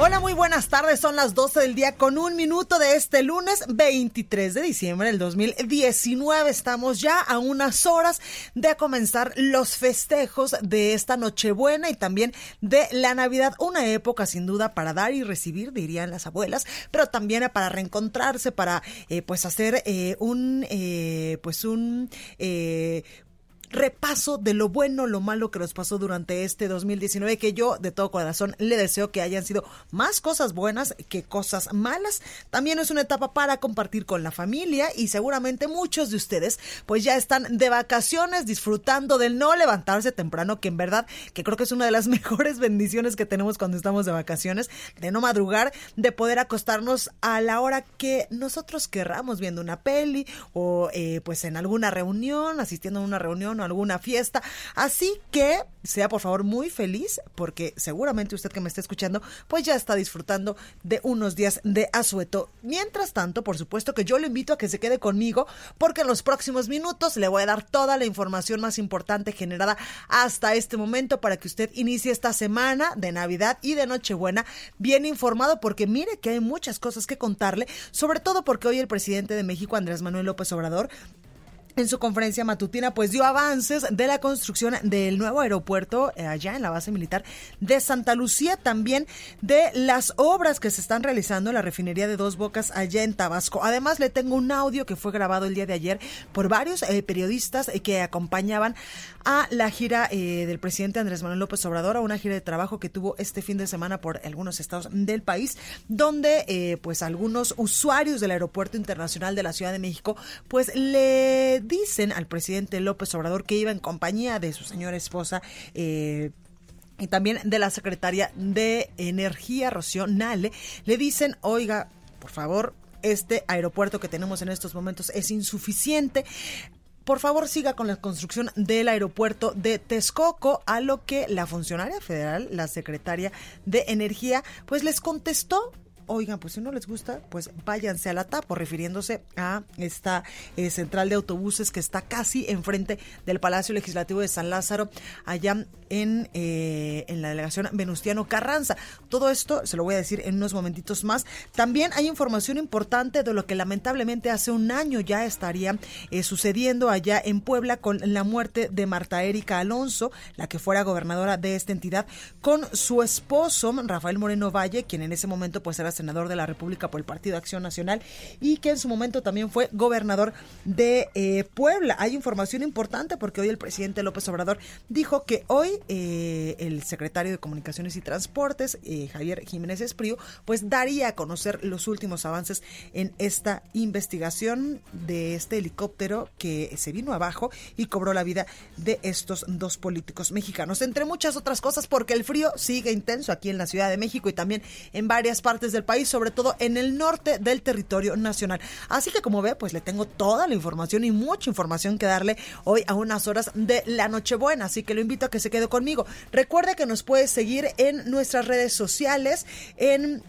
Hola, muy buenas tardes. Son las 12 del día con un minuto de este lunes 23 de diciembre del 2019. Estamos ya a unas horas de comenzar los festejos de esta Nochebuena y también de la Navidad. Una época sin duda para dar y recibir, dirían las abuelas, pero también para reencontrarse, para eh, pues hacer eh, un eh, pues un repaso de lo bueno, lo malo que nos pasó durante este 2019, que yo de todo corazón le deseo que hayan sido más cosas buenas que cosas malas. También es una etapa para compartir con la familia y seguramente muchos de ustedes pues ya están de vacaciones disfrutando del no levantarse temprano, que en verdad que creo que es una de las mejores bendiciones que tenemos cuando estamos de vacaciones, de no madrugar, de poder acostarnos a la hora que nosotros querramos viendo una peli o eh, pues en alguna reunión, asistiendo a una reunión alguna fiesta. Así que sea por favor muy feliz porque seguramente usted que me está escuchando pues ya está disfrutando de unos días de asueto. Mientras tanto, por supuesto que yo le invito a que se quede conmigo porque en los próximos minutos le voy a dar toda la información más importante generada hasta este momento para que usted inicie esta semana de Navidad y de Nochebuena bien informado porque mire que hay muchas cosas que contarle, sobre todo porque hoy el presidente de México, Andrés Manuel López Obrador, en su conferencia matutina, pues dio avances de la construcción del nuevo aeropuerto eh, allá en la base militar de Santa Lucía, también de las obras que se están realizando en la refinería de Dos Bocas allá en Tabasco. Además, le tengo un audio que fue grabado el día de ayer por varios eh, periodistas eh, que acompañaban a la gira del presidente Andrés Manuel López Obrador, a una gira de trabajo que tuvo este fin de semana por algunos estados del país, donde pues algunos usuarios del aeropuerto internacional de la Ciudad de México, pues le dicen al presidente López Obrador que iba en compañía de su señora esposa. Eh, y también de la secretaria de Energía, Rocío Nale, le dicen, oiga, por favor, este aeropuerto que tenemos en estos momentos es insuficiente. Por favor, siga con la construcción del aeropuerto de Texcoco, a lo que la funcionaria federal, la secretaria de Energía, pues les contestó oigan, pues si no les gusta, pues váyanse a la TAPO, refiriéndose a esta eh, central de autobuses que está casi enfrente del Palacio Legislativo de San Lázaro, allá en, eh, en la delegación Venustiano Carranza. Todo esto se lo voy a decir en unos momentitos más. También hay información importante de lo que lamentablemente hace un año ya estaría eh, sucediendo allá en Puebla con la muerte de Marta Erika Alonso, la que fuera gobernadora de esta entidad, con su esposo Rafael Moreno Valle, quien en ese momento pues era senador de la República por el Partido Acción Nacional y que en su momento también fue gobernador de eh, Puebla. Hay información importante porque hoy el presidente López Obrador dijo que hoy eh, el secretario de Comunicaciones y Transportes, eh, Javier Jiménez Esprío, pues daría a conocer los últimos avances en esta investigación de este helicóptero que se vino abajo y cobró la vida de estos dos políticos mexicanos, entre muchas otras cosas porque el frío sigue intenso aquí en la Ciudad de México y también en varias partes del país, sobre todo en el norte del territorio nacional. Así que como ve, pues le tengo toda la información y mucha información que darle hoy a unas horas de la Nochebuena, así que lo invito a que se quede conmigo. Recuerde que nos puede seguir en nuestras redes sociales, en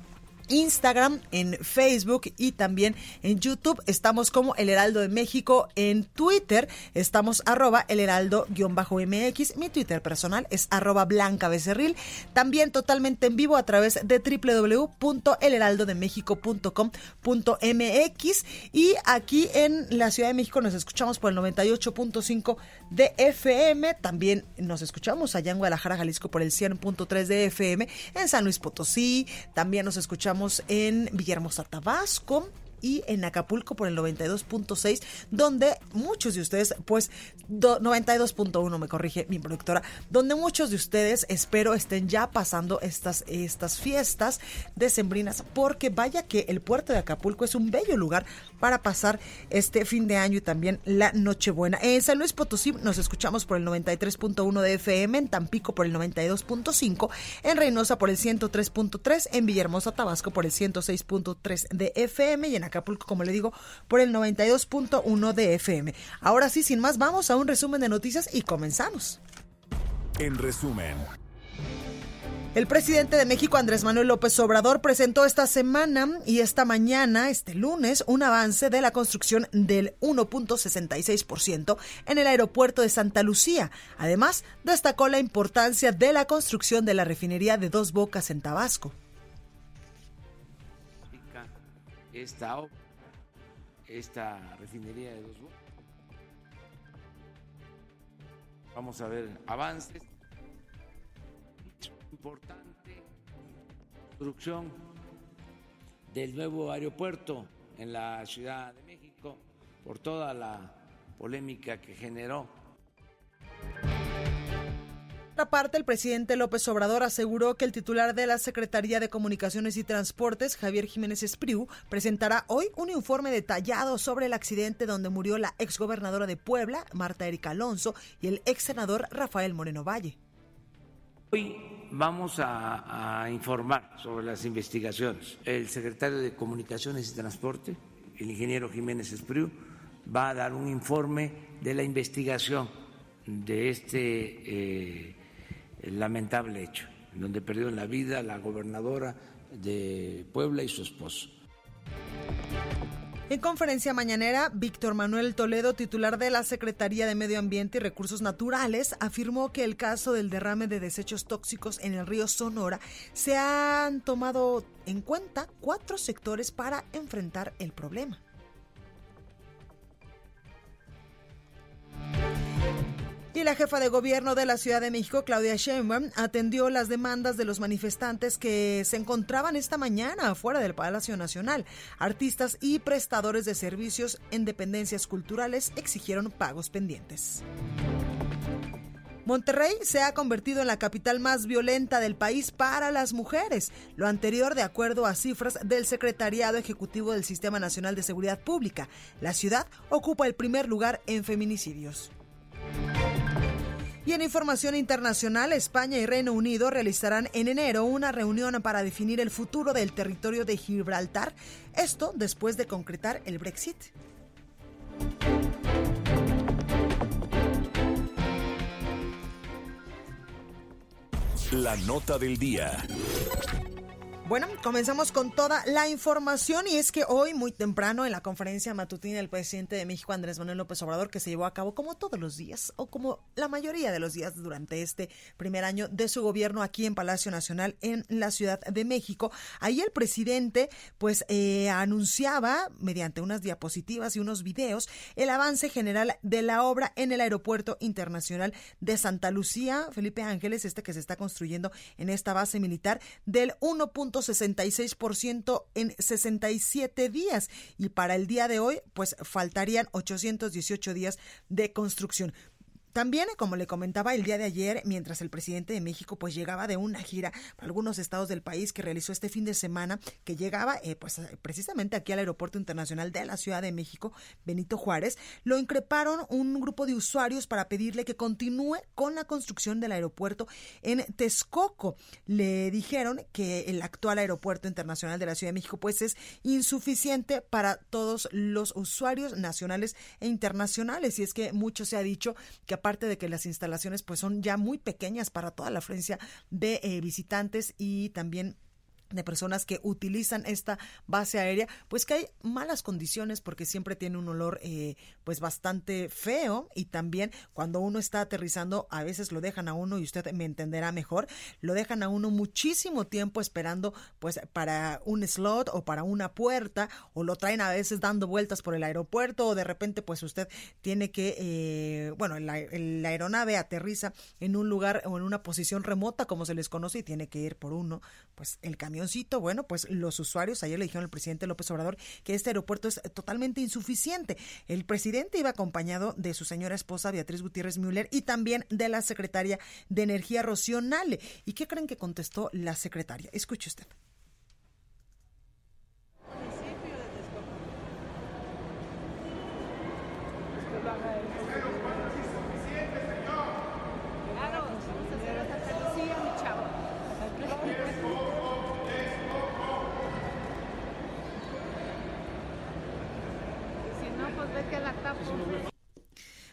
Instagram, en Facebook y también en YouTube. Estamos como El Heraldo de México. En Twitter estamos arroba El Heraldo-MX. Mi Twitter personal es arroba Blanca Becerril. También totalmente en vivo a través de www.elheraldodemexico.com.mx. Y aquí en la Ciudad de México nos escuchamos por el 98.5 de FM. También nos escuchamos allá en Guadalajara, Jalisco por el 100.3 de FM. En San Luis Potosí. También nos escuchamos en Villahermosa, Tabasco y en Acapulco por el 92.6, donde muchos de ustedes, pues 92.1 me corrige mi productora, donde muchos de ustedes espero estén ya pasando estas, estas fiestas decembrinas, porque vaya que el puerto de Acapulco es un bello lugar para pasar este fin de año y también la Nochebuena. En San Luis Potosí nos escuchamos por el 93.1 de FM, en Tampico por el 92.5, en Reynosa por el 103.3, en Villahermosa, Tabasco por el 106.3 de FM y en Acapulco, como le digo, por el 92.1 de FM. Ahora sí, sin más, vamos a un resumen de noticias y comenzamos. En resumen. El presidente de México, Andrés Manuel López Obrador, presentó esta semana y esta mañana, este lunes, un avance de la construcción del 1.66% en el aeropuerto de Santa Lucía. Además, destacó la importancia de la construcción de la refinería de Dos Bocas en Tabasco. Esta, esta refinería de Dos. Vamos a ver avances importante construcción del nuevo aeropuerto en la Ciudad de México por toda la polémica que generó. Otra parte, el presidente López Obrador aseguró que el titular de la Secretaría de Comunicaciones y Transportes, Javier Jiménez Espriu, presentará hoy un informe detallado sobre el accidente donde murió la exgobernadora de Puebla, Marta Erika Alonso, y el ex senador Rafael Moreno Valle. Hoy vamos a, a, informar sobre las investigaciones. El secretario de Comunicaciones y Transporte, el ingeniero Jiménez Espriu, va a dar un informe de la investigación de este eh, lamentable hecho, en donde perdieron la vida la gobernadora de Puebla y su esposo. En conferencia mañanera, Víctor Manuel Toledo, titular de la Secretaría de Medio Ambiente y Recursos Naturales, afirmó que el caso del derrame de desechos tóxicos en el río Sonora se han tomado en cuenta cuatro sectores para enfrentar el problema. Y la jefa de gobierno de la Ciudad de México, Claudia Sheinbaum, atendió las demandas de los manifestantes que se encontraban esta mañana afuera del Palacio Nacional. Artistas y prestadores de servicios en dependencias culturales exigieron pagos pendientes. Monterrey se ha convertido en la capital más violenta del país para las mujeres, lo anterior de acuerdo a cifras del Secretariado Ejecutivo del Sistema Nacional de Seguridad Pública. La ciudad ocupa el primer lugar en feminicidios. Y en información internacional, España y Reino Unido realizarán en enero una reunión para definir el futuro del territorio de Gibraltar, esto después de concretar el Brexit. La nota del día. Bueno, comenzamos con toda la información y es que hoy muy temprano en la conferencia matutina del presidente de México Andrés Manuel López Obrador que se llevó a cabo como todos los días o como la mayoría de los días durante este primer año de su gobierno aquí en Palacio Nacional en la Ciudad de México, ahí el presidente pues eh, anunciaba mediante unas diapositivas y unos videos el avance general de la obra en el Aeropuerto Internacional de Santa Lucía, Felipe Ángeles, este que se está construyendo en esta base militar del 1. 66% en 67 días y para el día de hoy pues faltarían 818 días de construcción. También, como le comentaba el día de ayer, mientras el presidente de México pues llegaba de una gira para algunos estados del país que realizó este fin de semana, que llegaba eh, pues precisamente aquí al Aeropuerto Internacional de la Ciudad de México, Benito Juárez, lo increparon un grupo de usuarios para pedirle que continúe con la construcción del aeropuerto en Texcoco. Le dijeron que el actual Aeropuerto Internacional de la Ciudad de México pues es insuficiente para todos los usuarios nacionales e internacionales y es que mucho se ha dicho que aparte de que las instalaciones pues son ya muy pequeñas para toda la afluencia de eh, visitantes y también de personas que utilizan esta base aérea, pues que hay malas condiciones porque siempre tiene un olor eh, pues bastante feo y también cuando uno está aterrizando a veces lo dejan a uno y usted me entenderá mejor, lo dejan a uno muchísimo tiempo esperando pues para un slot o para una puerta o lo traen a veces dando vueltas por el aeropuerto o de repente pues usted tiene que, eh, bueno, la, la aeronave aterriza en un lugar o en una posición remota como se les conoce y tiene que ir por uno, pues el camión Bueno, pues los usuarios ayer le dijeron al presidente López Obrador que este aeropuerto es totalmente insuficiente. El presidente iba acompañado de su señora esposa Beatriz Gutiérrez Müller y también de la secretaria de Energía Rocío. ¿Y qué creen que contestó la secretaria? Escuche usted.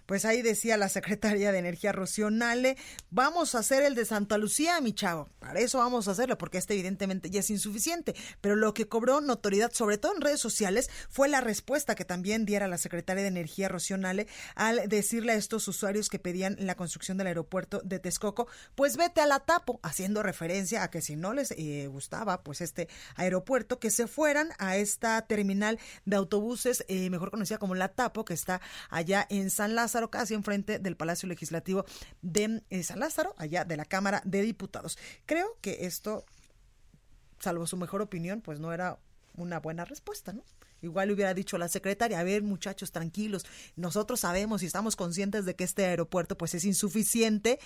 Pues ahí decía la secretaria de Energía Rocío Nale, vamos a hacer el de Santa Lucía, mi chavo. Para eso vamos a hacerlo, porque este evidentemente ya es insuficiente. Pero lo que cobró notoriedad, sobre todo en redes sociales, fue la respuesta que también diera la secretaria de Energía Rocío Nale al decirle a estos usuarios que pedían la construcción del aeropuerto de Texcoco, pues vete a la tapo, haciendo referencia a que si no les eh, gustaba pues este aeropuerto, que se fueran a esta terminal de autobuses, eh, mejor conocida como la tapo, que está allá en San Lázaro casi enfrente del Palacio Legislativo de eh, San Lázaro, allá de la Cámara de Diputados. Creo que esto, salvo su mejor opinión, pues no era una buena respuesta, ¿no? Igual le hubiera dicho la secretaria, a ver muchachos, tranquilos, nosotros sabemos y estamos conscientes de que este aeropuerto pues es insuficiente,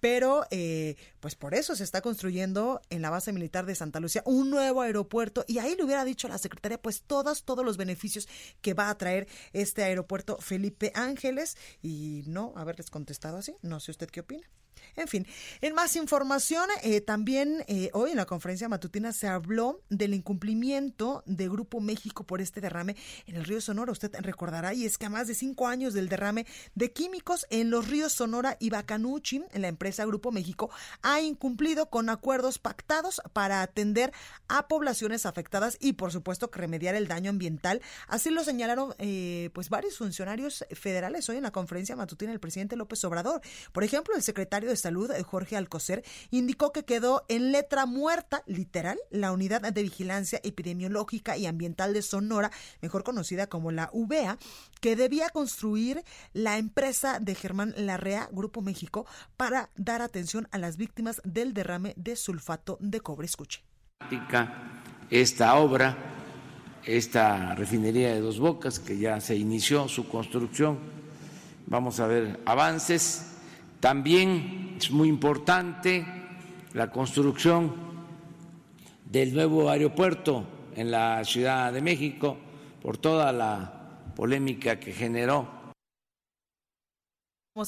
pero eh, pues por eso se está construyendo en la base militar de Santa Lucía un nuevo aeropuerto y ahí le hubiera dicho a la secretaria pues todos, todos los beneficios que va a traer este aeropuerto Felipe Ángeles y no haberles contestado así, no sé usted qué opina. En fin, en más información, eh, también eh, hoy en la conferencia matutina se habló del incumplimiento de Grupo México por este derrame en el río Sonora. Usted recordará, y es que a más de cinco años del derrame de químicos en los ríos Sonora y Bacanuchi, en la empresa Grupo México ha incumplido con acuerdos pactados para atender a poblaciones afectadas y, por supuesto, que remediar el daño ambiental. Así lo señalaron eh, pues varios funcionarios federales hoy en la conferencia matutina del presidente López Obrador. Por ejemplo, el secretario de Salud, eh, Jorge Alcocer, indicó que quedó en letra muerta, literal, la Unidad de Vigilancia Epidemiológica y Ambiental de Sonora, mejor conocida como la UBEA, que debía construir la empresa de Germán Larrea, Grupo México, para dar atención a las víctimas del derrame de sulfato de cobre. Escuche. Esta obra, esta refinería de Dos Bocas, que ya se inició su construcción, vamos a ver avances también es muy importante la construcción del nuevo aeropuerto en la Ciudad de México por toda la polémica que generó.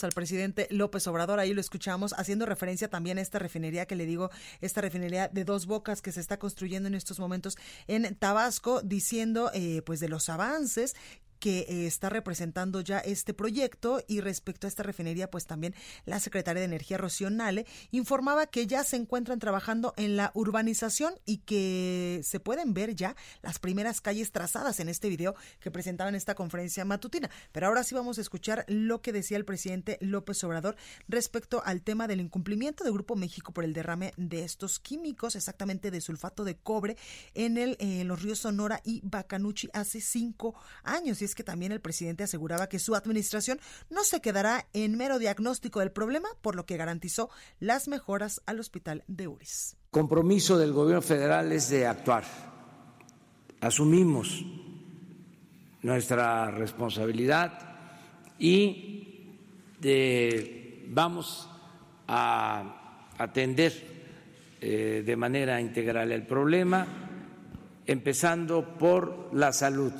Al presidente López Obrador, ahí lo escuchamos, haciendo referencia también a esta refinería que le digo, esta refinería de dos bocas que se está construyendo en estos momentos en Tabasco, diciendo eh, pues de los avances que eh, está representando ya este proyecto y respecto a esta refinería, pues también la secretaria de Energía Rocío informaba que ya se encuentran trabajando en la urbanización y que se pueden ver ya las primeras calles trazadas en este video que presentaba en esta conferencia matutina. Pero ahora sí vamos a escuchar lo que decía el presidente López Obrador respecto al tema del incumplimiento de Grupo México por el derrame de estos químicos, exactamente de sulfato de cobre en el los ríos Sonora y Bacanuchi hace cinco años. Es que también el presidente aseguraba que su administración no se quedará en mero diagnóstico del problema, por lo que garantizó las mejoras al hospital de URIS. Compromiso del gobierno federal es de actuar. Asumimos nuestra responsabilidad y vamos a atender eh, de manera integral el problema, empezando por la salud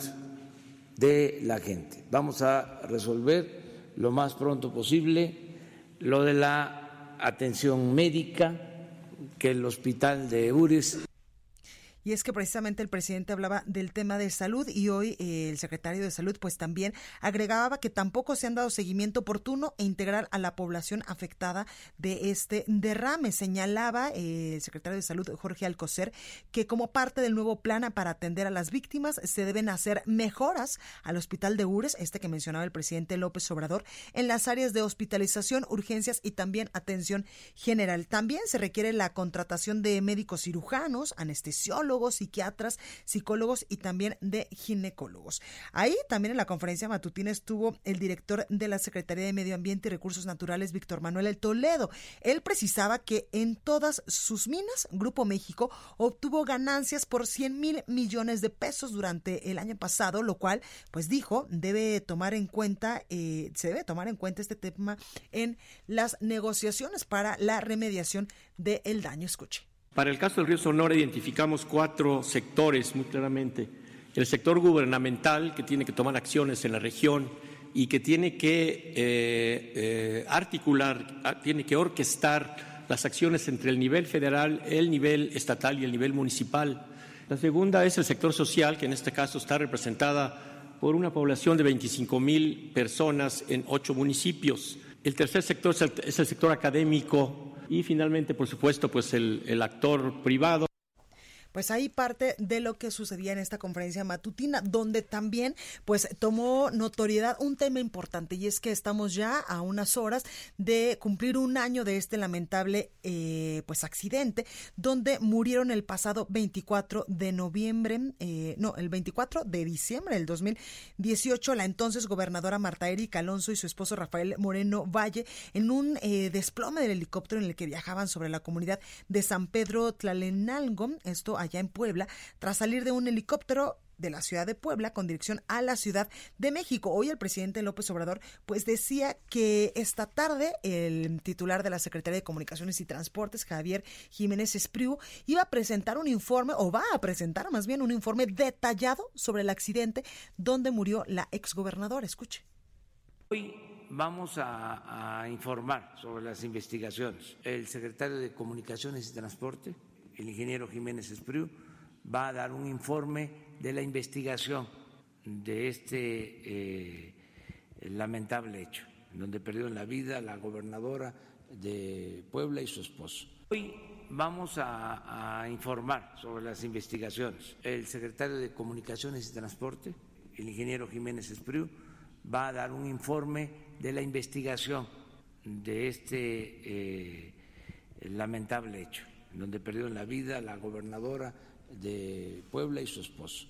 de la gente. Vamos a resolver lo más pronto posible lo de la atención médica, que el hospital de URIS y es que precisamente el presidente hablaba del tema de salud y hoy eh, el secretario de salud pues también agregaba que tampoco se han dado seguimiento oportuno e integral a la población afectada de este derrame. Señalaba eh, el secretario de salud Jorge Alcocer que como parte del nuevo plan para atender a las víctimas se deben hacer mejoras al hospital de Ures, este que mencionaba el presidente López Obrador, en las áreas de hospitalización, urgencias y también atención general. También se requiere la contratación de médicos cirujanos, anestesiólogos, psiquiatras, psicólogos y también de ginecólogos. Ahí también en la conferencia matutina estuvo el director de la Secretaría de Medio Ambiente y Recursos Naturales, Víctor Manuel El Toledo. Él precisaba que en todas sus minas, Grupo México obtuvo ganancias por 100 mil millones de pesos durante el año pasado, lo cual, pues dijo, debe tomar en cuenta, eh, se debe tomar en cuenta este tema en las negociaciones para la remediación del daño. Escuche. Para el caso del río Sonora identificamos cuatro sectores muy claramente. El sector gubernamental, que tiene que tomar acciones en la región y que tiene que eh, eh, articular, tiene que orquestar las acciones entre el nivel federal, el nivel estatal y el nivel municipal. La segunda es el sector social, que en este caso está representada por una población de 25 mil personas en ocho municipios. El tercer sector es el, sector académico y finalmente, por supuesto, pues el actor privado. Pues ahí parte de lo que sucedía en esta conferencia matutina, donde también pues tomó notoriedad un tema importante y es que estamos ya a unas horas de cumplir un año de este lamentable eh, pues accidente donde murieron el pasado 24 de noviembre, eh, no, el 24 de diciembre del 2018 la entonces gobernadora Marta Erika Alonso y su esposo Rafael Moreno Valle en un eh, desplome del helicóptero en el que viajaban sobre la comunidad de San Pedro Tlalenalgo, esto allá en Puebla, tras salir de un helicóptero de la ciudad de Puebla con dirección a la Ciudad de México. Hoy el presidente López Obrador pues decía que esta tarde el titular de la Secretaría de Comunicaciones y Transportes, Javier Jiménez Espriu, iba a presentar un informe o va a presentar más bien un informe detallado sobre el accidente donde murió la exgobernadora. Escuche. Hoy vamos a, a informar sobre las investigaciones. El secretario de Comunicaciones y Transporte el ingeniero Jiménez Espriu va a dar un informe de la investigación de este eh, lamentable hecho, donde perdieron la vida la gobernadora de Puebla y su esposo. Hoy vamos a, informar sobre las investigaciones. El secretario de Comunicaciones y Transporte, el ingeniero Jiménez Espriu, va a dar un informe de la investigación de este eh, lamentable hecho donde perdieron la vida la gobernadora de Puebla y su esposo.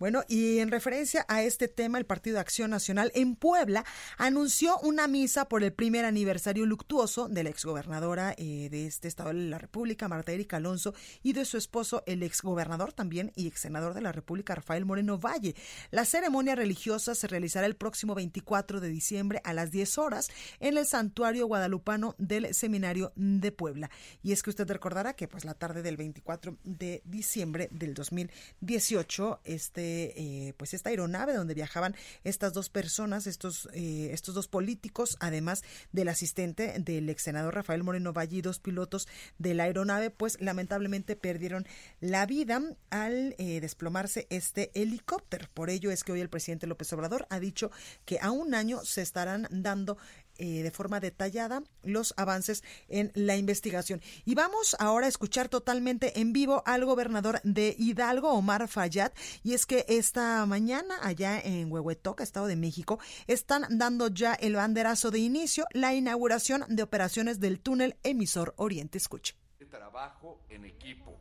Bueno, y en referencia a este tema, el Partido de Acción Nacional en Puebla anunció una misa por el primer aniversario luctuoso de la exgobernadora eh, de este estado de la República, Marta Erika Alonso, y de su esposo, el exgobernador también y exsenador de la República, Rafael Moreno Valle. La ceremonia religiosa se realizará el próximo 24 de diciembre a las 10 horas en el santuario guadalupano del Seminario de Puebla. Y es que usted recordará que pues la tarde del 24 de diciembre del 2018, este eh, pues esta aeronave donde viajaban estas dos personas, estos, eh, estos dos políticos, además del asistente del ex senador Rafael Moreno Valle dos pilotos de la aeronave, pues lamentablemente perdieron la vida al eh, desplomarse este helicóptero. Por ello es que hoy el presidente López Obrador ha dicho que a un año se estarán dando eh, de forma detallada los avances en la investigación. Y vamos ahora a escuchar totalmente en vivo al gobernador de Hidalgo, Omar Fayad, y es que esta mañana allá en Huehuetoca, Estado de México, están dando ya el banderazo de inicio, la inauguración de operaciones del túnel emisor Oriente. Escuche. Trabajo en equipo.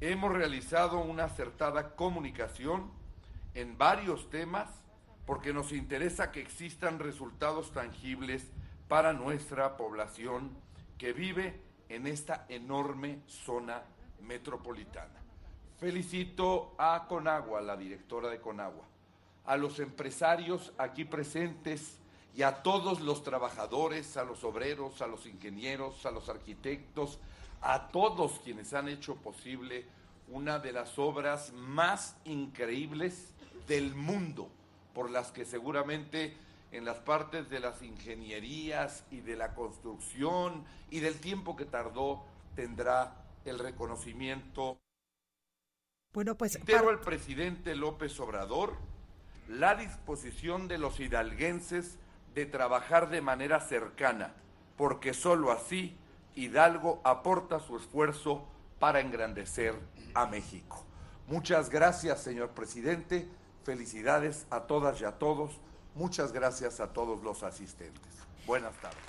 Hemos realizado una acertada comunicación en varios temas porque nos interesa que existan resultados tangibles para nuestra población que vive en esta enorme zona metropolitana. Felicito a Conagua, la directora de Conagua, a los empresarios aquí presentes y a todos los trabajadores, a los obreros, a los ingenieros, a los arquitectos, a todos quienes han hecho posible una de las obras más increíbles del mundo por las que seguramente en las partes de las ingenierías y de la construcción y del tiempo que tardó tendrá el reconocimiento. Bueno, pues. Pero al presidente López Obrador la disposición de los hidalguenses de trabajar de manera cercana, porque sólo así Hidalgo aporta su esfuerzo para engrandecer a México. Muchas gracias, señor presidente. Felicidades a todas y a todos. Muchas gracias a todos los asistentes. Buenas tardes.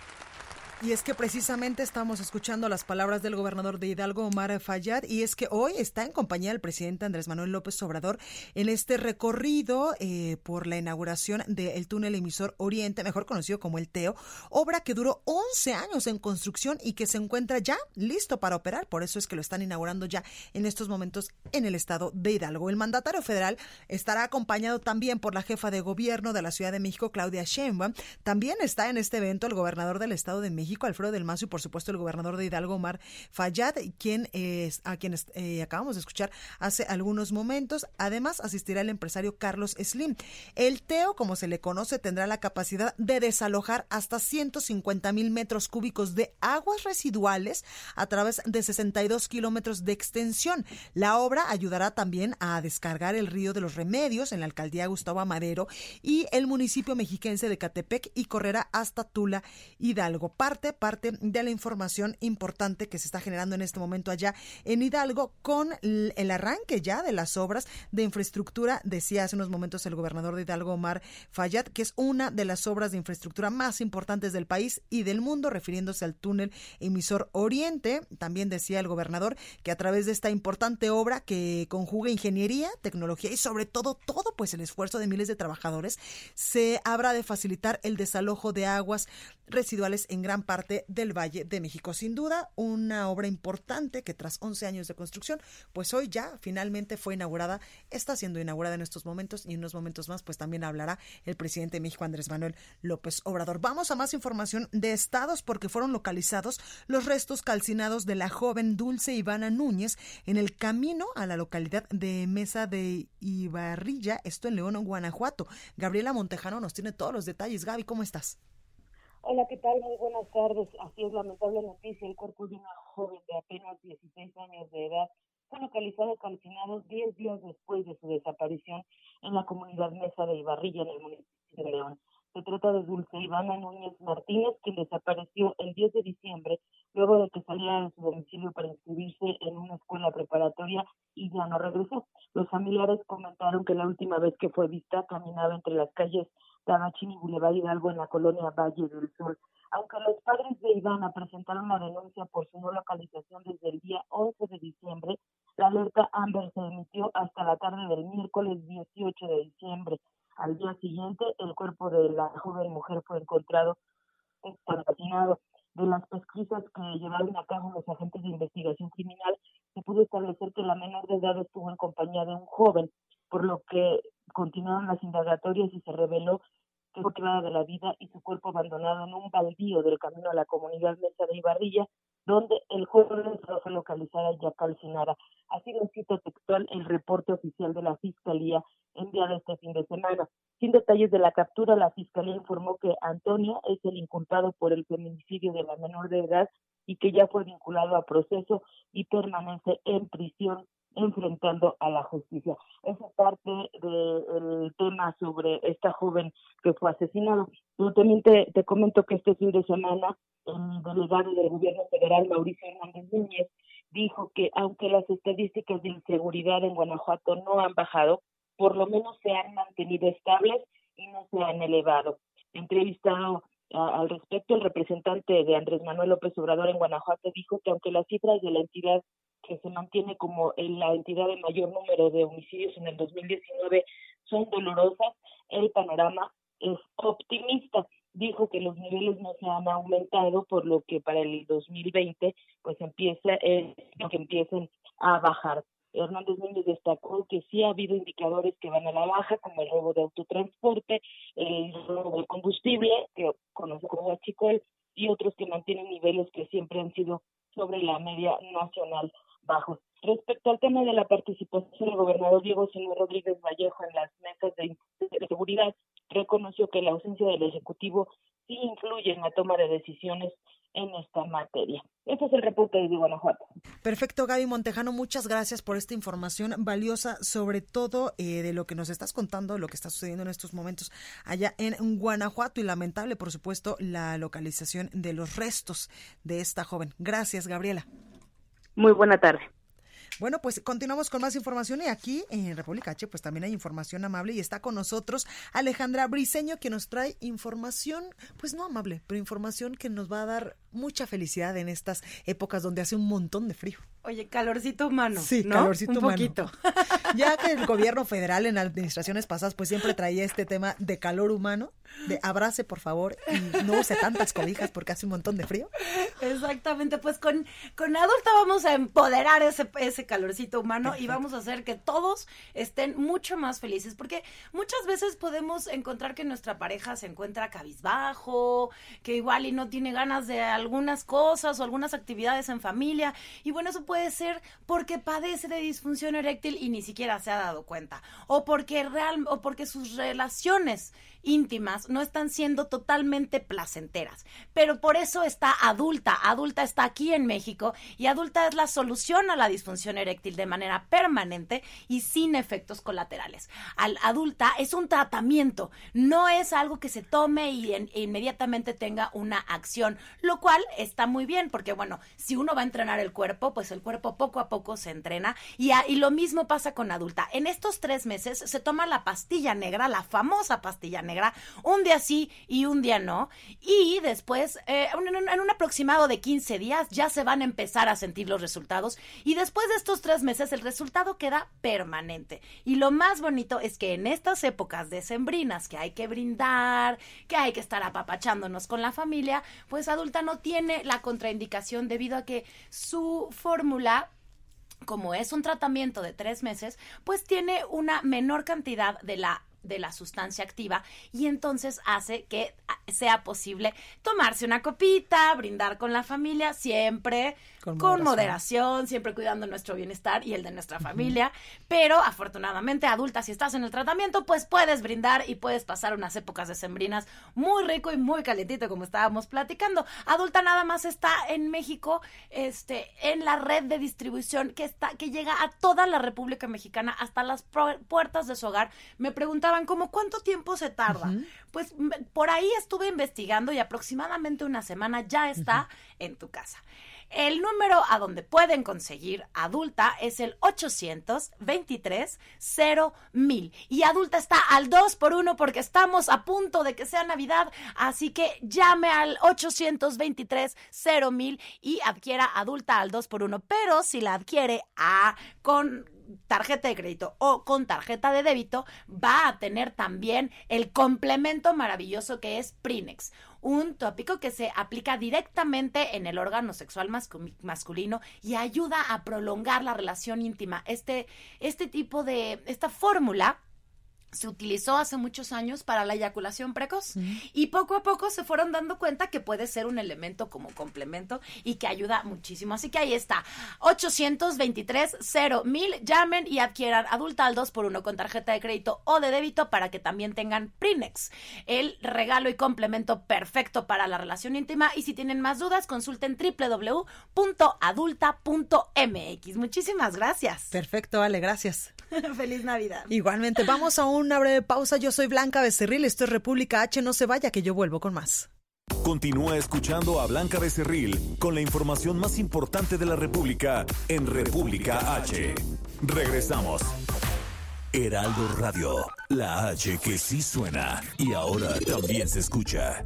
Y es que precisamente estamos escuchando las palabras del gobernador de Hidalgo, Omar Fayad, y es que hoy está en compañía del presidente Andrés Manuel López Obrador en este recorrido eh, por la inauguración del túnel emisor Oriente, mejor conocido como el TEO, obra que duró 11 años en construcción y que se encuentra ya listo para operar. Por eso es que lo están inaugurando ya en estos momentos en el estado de Hidalgo. El mandatario federal estará acompañado también por la jefa de gobierno de la Ciudad de México, Claudia Sheinbaum. También está en este evento el gobernador del estado de México Alfredo del Mazo y por supuesto el gobernador de Hidalgo, Omar Fayad, quien a quienes eh, acabamos de escuchar hace algunos momentos. Además, asistirá el empresario Carlos Slim. El TEO, como se le conoce, tendrá la capacidad de desalojar hasta 150 mil metros cúbicos de aguas residuales a través de 62 kilómetros de extensión. La obra ayudará también a descargar el río de los Remedios en la alcaldía Gustavo Amadero y el municipio mexiquense de Catepec y correrá hasta Tula, Hidalgo parte, de la información importante que se está generando en este momento allá en Hidalgo con el arranque ya de las obras de infraestructura, decía hace unos momentos el gobernador de Hidalgo, Omar Fayad, que es una de las obras de infraestructura más importantes del país y del mundo, refiriéndose al túnel emisor Oriente. También decía el gobernador que a través de esta importante obra que conjuga ingeniería, tecnología y sobre todo todo pues el esfuerzo de miles de trabajadores, se habrá de facilitar el desalojo de aguas residuales en gran parte del Valle de México. Sin duda, una obra importante que tras 11 años de construcción, pues hoy ya finalmente fue inaugurada, está siendo inaugurada en estos momentos y en unos momentos más, pues también hablará el presidente de México, Andrés Manuel López Obrador. Vamos a más información de estados porque fueron localizados los restos calcinados de la joven Dulce Ivana Núñez en el camino a la localidad de Mesa de Ibarrilla, esto en León, Guanajuato. Gabriela Montejano nos tiene todos los detalles. Gaby, ¿cómo estás? Hola, ¿qué tal? Muy buenas tardes. Así es, lamentable noticia. El cuerpo de una joven de apenas 16 años de edad fue localizado calcinado 10 días después de su desaparición en la comunidad Mesa de Ibarrilla, en el municipio de León. Se trata de Dulce Ivana Núñez Martínez, quien desapareció el 10 de diciembre luego de que saliera de su domicilio para inscribirse en una escuela preparatoria y ya no regresó. Los familiares comentaron que la última vez que fue vista caminaba entre las calles Tabachín y Boulevard Hidalgo en la colonia Valle del Sol. Aunque los padres de Ivana presentaron la denuncia por su no localización desde el día 11 de diciembre, la alerta Amber se emitió hasta la tarde del miércoles 18 de diciembre. Al día siguiente, el cuerpo de la joven mujer fue encontrado asesinado. De las pesquisas que llevaron a cabo los agentes de investigación criminal, se pudo establecer que la menor de edad estuvo en compañía de un joven, por lo que continuaron las indagatorias y se reveló que fue privada de la vida y su cuerpo abandonado en un baldío del camino a la comunidad Mesa de Ibarrilla, donde el joven fue localizada ya calcinada. Así lo cita textual el reporte oficial de la Fiscalía enviado este fin de semana. Sin detalles de la captura, la Fiscalía informó que Antonio es el inculpado por el feminicidio de la menor de edad y que ya fue vinculado a proceso y permanece en prisión enfrentando a la justicia. Esa parte del tema sobre esta joven que fue asesinada. Yo también te, te comento que este fin de semana el delegado del gobierno federal, Mauricio Hernández Núñez, dijo que aunque las estadísticas de inseguridad en Guanajuato no han bajado, por lo menos se han mantenido estables y no se han elevado. Entrevistado al respecto, el representante de Andrés Manuel López Obrador en Guanajuato dijo que aunque las cifras de la entidad que se mantiene como la entidad de mayor número de homicidios en el 2019 son dolorosas, el panorama es optimista. Dijo que los niveles no se han aumentado, por lo que para el 2020 pues empieza eh, que empiecen a bajar. Hernández Núñez destacó que sí ha habido indicadores que van a la baja, como el robo de autotransporte, el robo de combustible, que conoce como Huachicol, y otros que mantienen niveles que siempre han sido sobre la media nacional bajos. Respecto al tema de la participación del gobernador Diego Señor Rodríguez Vallejo en las mesas de, seguridad, reconoció que la ausencia del Ejecutivo sí influye en la toma de decisiones en esta materia. Ese es el reporte de Guanajuato. Perfecto, Gaby Montejano, muchas gracias por esta información valiosa, sobre todo eh, de lo que nos estás contando, lo que está sucediendo en estos momentos allá en Guanajuato y lamentable, por supuesto, la localización de los restos de esta joven. Gracias, Gabriela. Muy buena tarde. Bueno, pues continuamos con más información y aquí en República H pues también hay información amable y está con nosotros Alejandra Briseño que nos trae información, pues no amable, pero información que nos va a dar mucha felicidad en estas épocas donde hace un montón de frío. Oye, calorcito humano. Sí, ¿no? calorcito un humano. poquito. Ya que el gobierno federal en administraciones pasadas pues siempre traía este tema de calor humano, de abrace por favor y no use tantas cobijas porque hace un montón de frío. Exactamente, pues con, con adulta vamos a empoderar ese, ese calorcito humano y vamos a hacer que todos estén mucho más felices, porque muchas veces podemos encontrar que nuestra pareja se encuentra cabizbajo, que igual y no tiene ganas de algunas cosas o algunas actividades en familia, y bueno, eso puede ser porque padece de disfunción eréctil y ni siquiera se ha dado cuenta, o porque real, o porque sus relaciones íntimas no están siendo totalmente placenteras. Pero por eso está adulta. Adulta está aquí en México y adulta es la solución a la disfunción eréctil de manera permanente y sin efectos colaterales. Al adulta es un tratamiento, no es algo que se tome y e inmediatamente tenga una acción, lo cual está muy bien porque bueno, si uno va a entrenar el cuerpo, pues el cuerpo poco a poco se entrena y, y lo mismo pasa con adulta. En estos tres meses se toma la pastilla negra, la famosa pastilla un día sí y un día no. Y después, eh, en, un, en un aproximado de 15 días, ya se van a empezar a sentir los resultados. Y después de estos tres meses, el resultado queda permanente. Y lo más bonito es que en estas épocas decembrinas, que hay que brindar, que hay que estar apapachándonos con la familia, pues adulta no tiene la contraindicación debido a que su fórmula como es un tratamiento de tres meses, pues tiene una menor cantidad de la de la sustancia activa y entonces hace que ah, sea posible tomarse una copita, brindar con la familia, siempre Con con, moderación. siempre cuidando nuestro bienestar y el de nuestra familia, pero afortunadamente adulta, si estás en el tratamiento, pues puedes brindar y puedes pasar unas épocas decembrinas muy rico y muy calentito como estábamos platicando. Adulta nada más está en México, este, en la red de distribución que está, que llega a toda la República Mexicana hasta las puertas de su hogar. Me preguntaban como cuánto tiempo se tarda. Pues por ahí estuve investigando y aproximadamente una semana ya está en tu casa. El número a donde pueden conseguir adulta es el 823 mil. Y adulta está al 2 por 1 porque estamos a punto de que sea Navidad. Así que llame al 823 mil y adquiera adulta al 2 por 1 Pero si la adquiere a, con tarjeta de crédito o con tarjeta de débito, va a tener también el complemento maravilloso que es Prinex, un tópico que se aplica directamente en el órgano sexual mascu- masculino y ayuda a prolongar la relación íntima. Este, este tipo de, esta fórmula se utilizó hace muchos años para la eyaculación precoz y poco a poco se fueron dando cuenta que puede ser un elemento como complemento y que ayuda muchísimo. Así que ahí está, 823 mil llamen y adquieran adulta al 2 por 1 con tarjeta de crédito o de débito para que también tengan Prinex, el regalo y complemento perfecto para la relación íntima y si tienen más dudas consulten www.adulta.mx. Muchísimas gracias. Perfecto, Ale, gracias. Feliz Navidad. Igualmente, vamos a una breve pausa. Yo soy Blanca Becerril, esto es República H, no se vaya que yo vuelvo con más. Continúa escuchando a Blanca Becerril con la información más importante de la República en República H. Regresamos. Heraldo Radio, la H que sí suena y ahora también se escucha.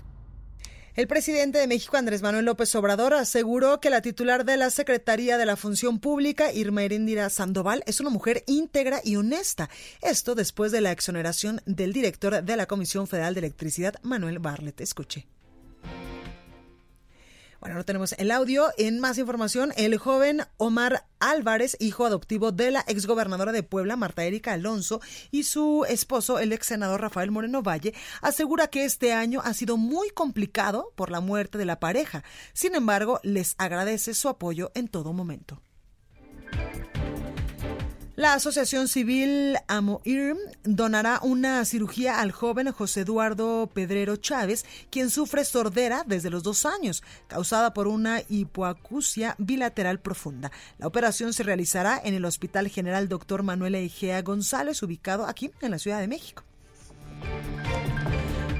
El presidente de México, Andrés Manuel López Obrador, aseguró que la titular de la Secretaría de la Función Pública, Irma Eréndira Sandoval, es una mujer íntegra y honesta. Esto después de la exoneración del director de la Comisión Federal de Electricidad, Manuel Barlet. Escuche. Bueno, no tenemos el audio. En más información, el joven Omar Álvarez, hijo adoptivo de la exgobernadora de Puebla, Marta Erika Alonso, y su esposo, el ex senador Rafael Moreno Valle, asegura que este año ha sido muy complicado por la muerte de la pareja. Sin embargo, les agradece su apoyo en todo momento. La Asociación Civil Amoir donará una cirugía al joven José Eduardo Pedrero Chávez, quien sufre sordera desde los dos años, causada por una hipoacusia bilateral profunda. La operación se realizará en el Hospital General Dr. Manuel Egea González, ubicado aquí en la Ciudad de México.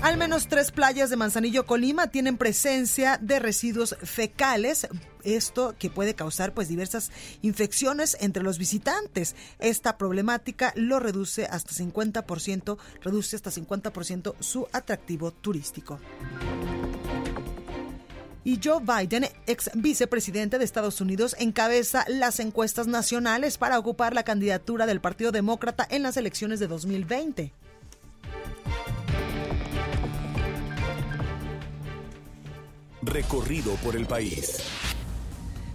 Al menos tres playas de Manzanillo, Colima, tienen presencia de residuos fecales. Esto que puede causar pues diversas infecciones entre los visitantes. Esta problemática lo reduce hasta 50%, reduce hasta 50% su atractivo turístico. Y Joe Biden, ex vicepresidente de Estados Unidos, encabeza las encuestas nacionales para ocupar la candidatura del Partido Demócrata en las elecciones de 2020. Recorrido por el país.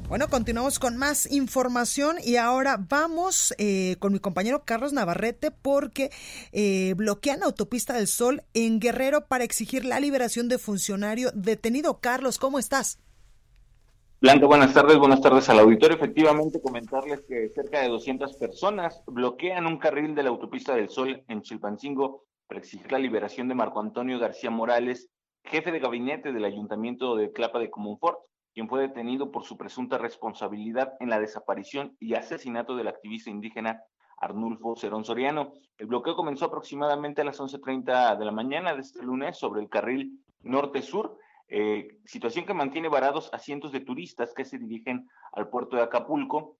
Bueno, continuamos con más información y ahora vamos eh, con mi compañero Carlos Navarrete porque eh, bloquean Autopista del Sol en Guerrero para exigir la liberación de funcionario detenido. Carlos, ¿cómo estás? Blanca, buenas tardes, buenas tardes al auditorio. Efectivamente, comentarles que cerca de 200 personas bloquean un carril de la Autopista del Sol en Chilpancingo para exigir la liberación de Marco Antonio García Morales, jefe de gabinete del Ayuntamiento de Clapa de Comunfort, quien fue detenido por su presunta responsabilidad en la desaparición y asesinato del activista indígena Arnulfo Cerón Soriano. El bloqueo comenzó aproximadamente a las 11.30 de la mañana de este lunes sobre el carril norte-sur, eh, situación que mantiene varados a cientos de turistas que se dirigen al puerto de Acapulco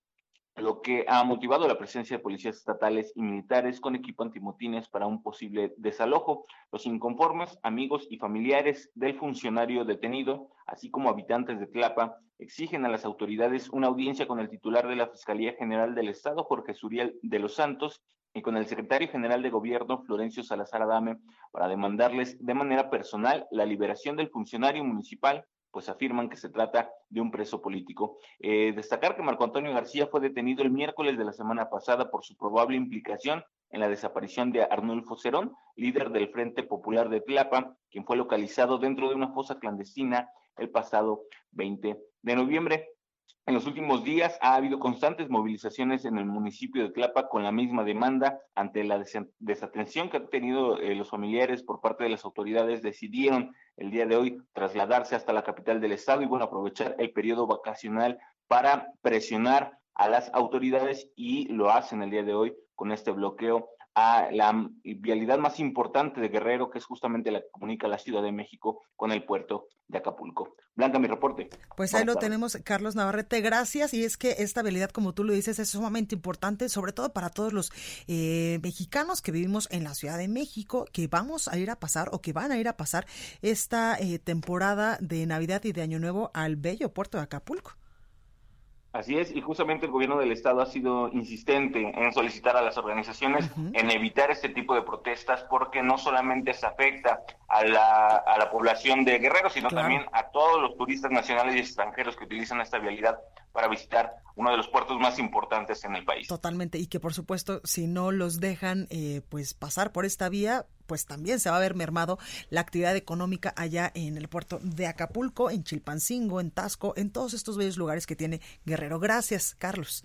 lo que ha motivado la presencia de policías estatales y militares con equipo antimotines para un posible desalojo. Los inconformes, amigos y familiares del funcionario detenido, así como habitantes de Tlapa, exigen a las autoridades una audiencia con el titular de la Fiscalía General del Estado, Jorge Suriel de los Santos, y con el secretario general de Gobierno, Florencio Salazar Adame, para demandarles de manera personal la liberación del funcionario municipal pues afirman que se trata de un preso político. Eh, destacar que Marco Antonio García fue detenido el miércoles de la semana pasada por su probable implicación en la desaparición de Arnulfo Cerón, líder del Frente Popular de Tlapa, quien fue localizado dentro de una fosa clandestina el pasado 20 de noviembre. En los últimos días ha habido constantes movilizaciones en el municipio de Tlapa con la misma demanda ante la desatención que han tenido eh, los familiares por parte de las autoridades. Decidieron el día de hoy trasladarse hasta la capital del estado y bueno, aprovechar el periodo vacacional para presionar a las autoridades y lo hacen el día de hoy con este bloqueo a la vialidad más importante de Guerrero, que es justamente la que comunica la Ciudad de México con el puerto de Acapulco. Blanca, mi reporte. Pues ahí lo tenemos, Carlos Navarrete, gracias. Y es que esta vialidad, como tú lo dices, es sumamente importante, sobre todo para todos los eh, mexicanos que vivimos en la Ciudad de México, que vamos a ir a pasar o que van a ir a pasar esta eh, temporada de Navidad y de Año Nuevo al bello puerto de Acapulco. Así es, y justamente el gobierno del estado ha sido insistente en solicitar a las organizaciones en evitar este tipo de protestas porque no solamente se afecta a la, a la población de Guerrero, sino también a todos los turistas nacionales y extranjeros que utilizan esta vialidad para visitar uno de los puertos más importantes en el país. Totalmente, y que por supuesto, si no los dejan eh, pues pasar por esta vía, pues también se va a ver mermado la actividad económica allá en el puerto de Acapulco, en Chilpancingo, en Tasco, en todos estos bellos lugares que tiene Guerrero. Gracias, Carlos.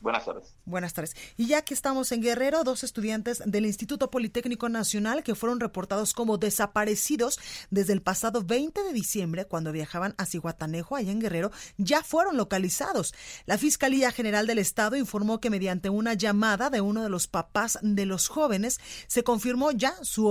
Buenas tardes. Buenas tardes. Y ya que estamos en Guerrero, dos estudiantes del Instituto Politécnico Nacional que fueron reportados como desaparecidos desde el pasado 20 de diciembre, cuando viajaban a Cihuatanejo, allá en Guerrero, ya fueron localizados. La Fiscalía General del Estado informó que mediante una llamada de uno de los papás de los jóvenes se confirmó ya su,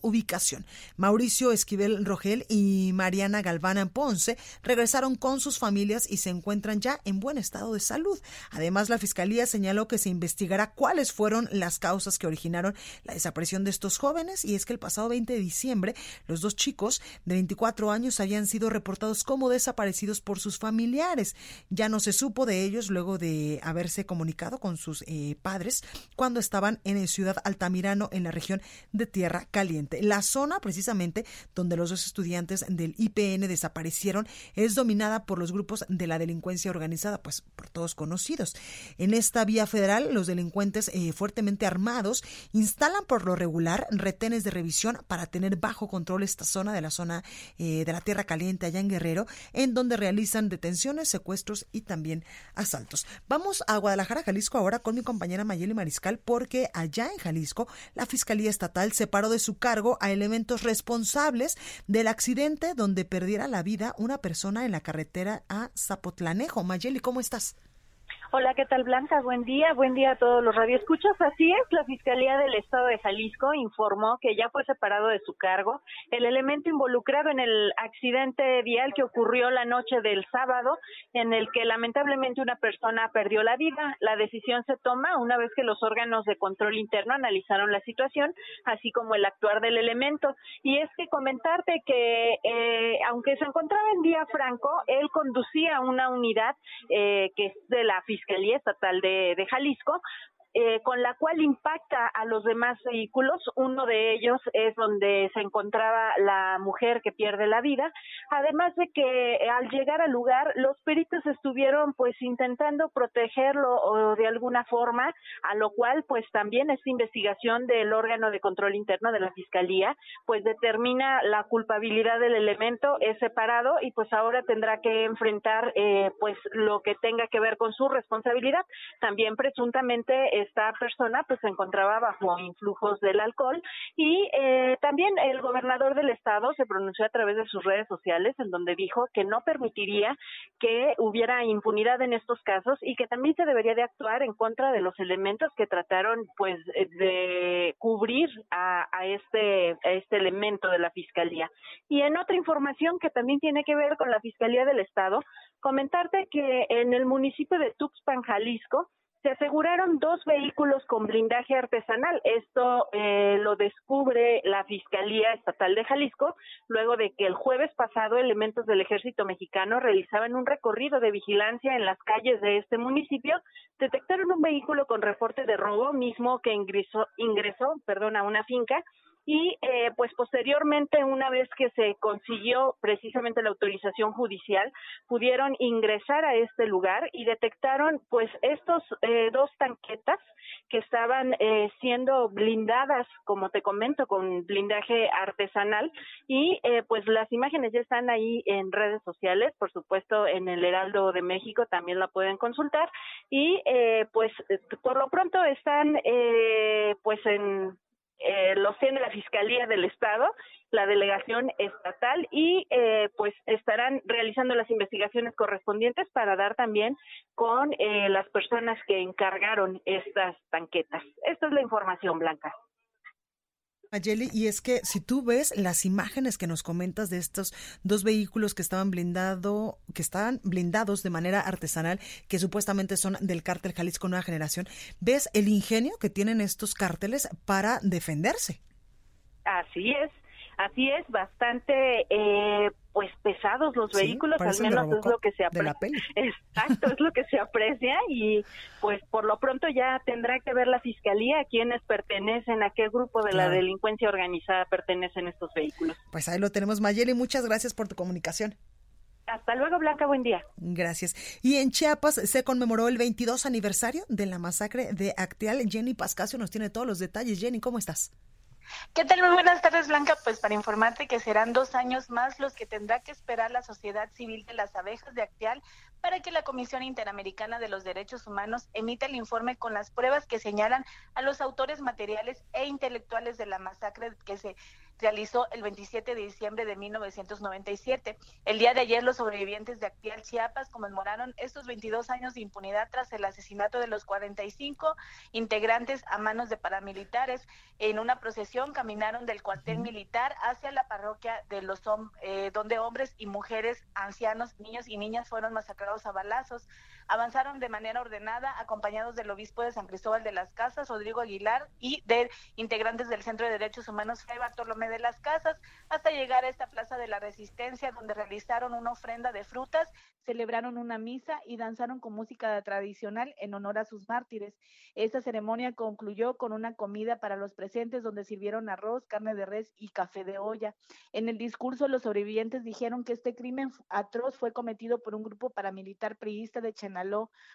ubicación. Mauricio Esquivel Rogel y Mariana Galvana Ponce regresaron con sus familias y se encuentran ya en buen estado de salud. Además, la Fiscalía señaló que se investigará cuáles fueron las causas que originaron la desaparición de estos jóvenes y es que el pasado 20 de diciembre los dos chicos de 24 años habían sido reportados como desaparecidos por sus familiares. Ya no se supo de ellos luego de haberse comunicado con sus eh, padres cuando estaban en Ciudad Altamirano en la región de Tierra Caliente. La zona precisamente donde los dos estudiantes del IPN desaparecieron es dominada por los grupos de la delincuencia organizada, pues por todos conocidos. En esta vía federal, los delincuentes eh, fuertemente armados instalan por lo regular retenes de revisión para tener bajo control esta zona de la zona eh, de la Tierra Caliente allá en Guerrero, en donde realizan detenciones, secuestros y también asaltos. Vamos a Guadalajara, Jalisco, ahora con mi compañera Mayeli Mariscal, porque allá en Jalisco la Fiscalía Estatal separó de su cargo a elementos responsables del accidente donde perdiera la vida una persona en la carretera a Zapotlanejo. Mayeli, ¿cómo estás? Hola, ¿qué tal Blanca? Buen día, buen día a todos los radioescuchas. Así es, la Fiscalía del Estado de Jalisco informó que ya fue separado de su cargo el elemento involucrado en el accidente vial que ocurrió la noche del sábado, en el que lamentablemente una persona perdió la vida. La decisión se toma una vez que los órganos de control interno analizaron la situación, así como el actuar del elemento. Y es que comentarte que, eh, aunque se encontraba en día franco, él conducía una unidad eh, que es de la Fiscalía Fiscalía Estatal de, de Jalisco eh, con la cual impacta a los demás vehículos. Uno de ellos es donde se encontraba la mujer que pierde la vida. Además de que al llegar al lugar, los peritos estuvieron pues intentando protegerlo o de alguna forma, a lo cual pues también esta investigación del órgano de control interno de la Fiscalía pues determina la culpabilidad del elemento, es separado y pues ahora tendrá que enfrentar eh, pues lo que tenga que ver con su responsabilidad. También presuntamente esta persona pues se encontraba bajo influjos del alcohol y eh, también el gobernador del estado se pronunció a través de sus redes sociales en donde dijo que no permitiría que hubiera impunidad en estos casos y que también se debería de actuar en contra de los elementos que trataron pues de cubrir a, a este a este elemento de la fiscalía. Y en otra información que también tiene que ver con la fiscalía del estado comentarte que en el municipio de Tuxpan Jalisco se aseguraron dos vehículos con blindaje artesanal. Esto eh, lo descubre la Fiscalía Estatal de Jalisco luego de que el jueves pasado elementos del ejército mexicano realizaban un recorrido de vigilancia en las calles de este municipio, detectaron un vehículo con reporte de robo mismo que ingresó, ingresó perdón, a una finca y eh, pues posteriormente una vez que se consiguió precisamente la autorización judicial pudieron ingresar a este lugar y detectaron pues estos eh, dos tanquetas que estaban eh, siendo blindadas como te comento con blindaje artesanal. Y pues las imágenes ya están ahí en redes sociales por supuesto en el Heraldo de México también la pueden consultar. Y pues por lo pronto están pues en eh, los tiene la Fiscalía del Estado, la delegación estatal y eh, pues estarán realizando las investigaciones correspondientes para dar también con eh, las personas que encargaron estas tanquetas. Esta es la información, Blanca. Y es que si tú ves las imágenes que nos comentas de estos dos vehículos que estaban blindado, que estaban blindados de manera artesanal, que supuestamente son del cártel Jalisco Nueva Generación, ves el ingenio que tienen estos cárteles para defenderse. Así es, así es, bastante eh, pues pesados los vehículos, al menos es lo que se aprecia. Exacto, es lo que se aprecia y pues por lo pronto ya tendrá que ver la fiscalía quiénes pertenecen, a qué grupo de la delincuencia organizada pertenecen estos vehículos. Pues ahí lo tenemos, Mayeli, muchas gracias por tu comunicación. Hasta luego, Blanca, buen día. Gracias. Y en Chiapas se conmemoró el 22 aniversario de la masacre de Acteal. Jenny Pascasio nos tiene todos los detalles. Jenny, ¿cómo estás? ¿Qué tal? Muy buenas tardes, Blanca. Pues para informarte que serán dos años más los que tendrá que esperar la sociedad civil de las abejas de Acteal para que la Comisión Interamericana de los Derechos Humanos emita el informe con las pruebas que señalan a los autores materiales e intelectuales de la masacre que se realizó el 27 de diciembre de 1997. El día de ayer los sobrevivientes de Actial Chiapas conmemoraron estos 22 años de impunidad tras el asesinato de los 45 integrantes a manos de paramilitares. En una procesión caminaron del cuartel militar hacia la parroquia de los eh, donde hombres y mujeres, ancianos, niños y niñas fueron masacrados a balazos avanzaron de manera ordenada acompañados del obispo de San Cristóbal de las Casas, Rodrigo Aguilar, y de integrantes del Centro de Derechos Humanos Fray Bartolomé de las Casas, hasta llegar a esta Plaza de la Resistencia, donde realizaron una ofrenda de frutas, celebraron una misa y danzaron con música tradicional en honor a sus mártires. Esta ceremonia concluyó con una comida para los presentes, donde sirvieron arroz, carne de res y café de olla. En el discurso, los sobrevivientes dijeron que este crimen atroz fue cometido por un grupo paramilitar priista de Chenal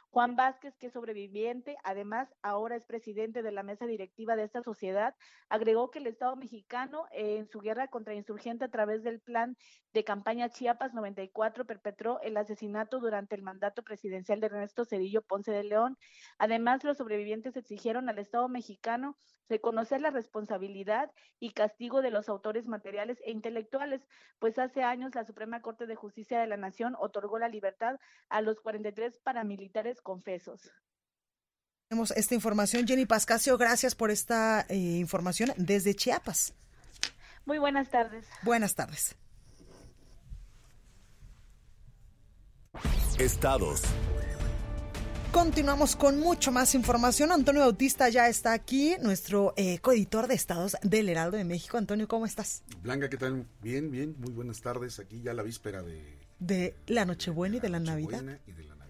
Juan Vázquez, que es sobreviviente, además ahora es presidente de la mesa directiva de esta sociedad, agregó que el Estado mexicano en su guerra contra insurgente a través del plan de campaña Chiapas 94 perpetró el asesinato durante el mandato presidencial de Ernesto Cedillo Ponce de León. Además, los sobrevivientes exigieron al Estado mexicano reconocer la responsabilidad y castigo de los autores materiales e intelectuales, pues hace años la Suprema Corte de Justicia de la Nación otorgó la libertad a los 43 paramilitares confesos. Tenemos esta información. Jenny Pascasio, gracias por esta eh, información desde Chiapas. Muy buenas tardes. Buenas tardes. Estados. Continuamos con mucho más información. Antonio Bautista ya está aquí, nuestro eh, coeditor de estados del Heraldo de México. Antonio, ¿cómo estás? Blanca, ¿qué tal? Bien, bien, muy buenas tardes. Aquí ya la víspera de... De la Nochebuena y de la, Navidad. Y de la Navidad.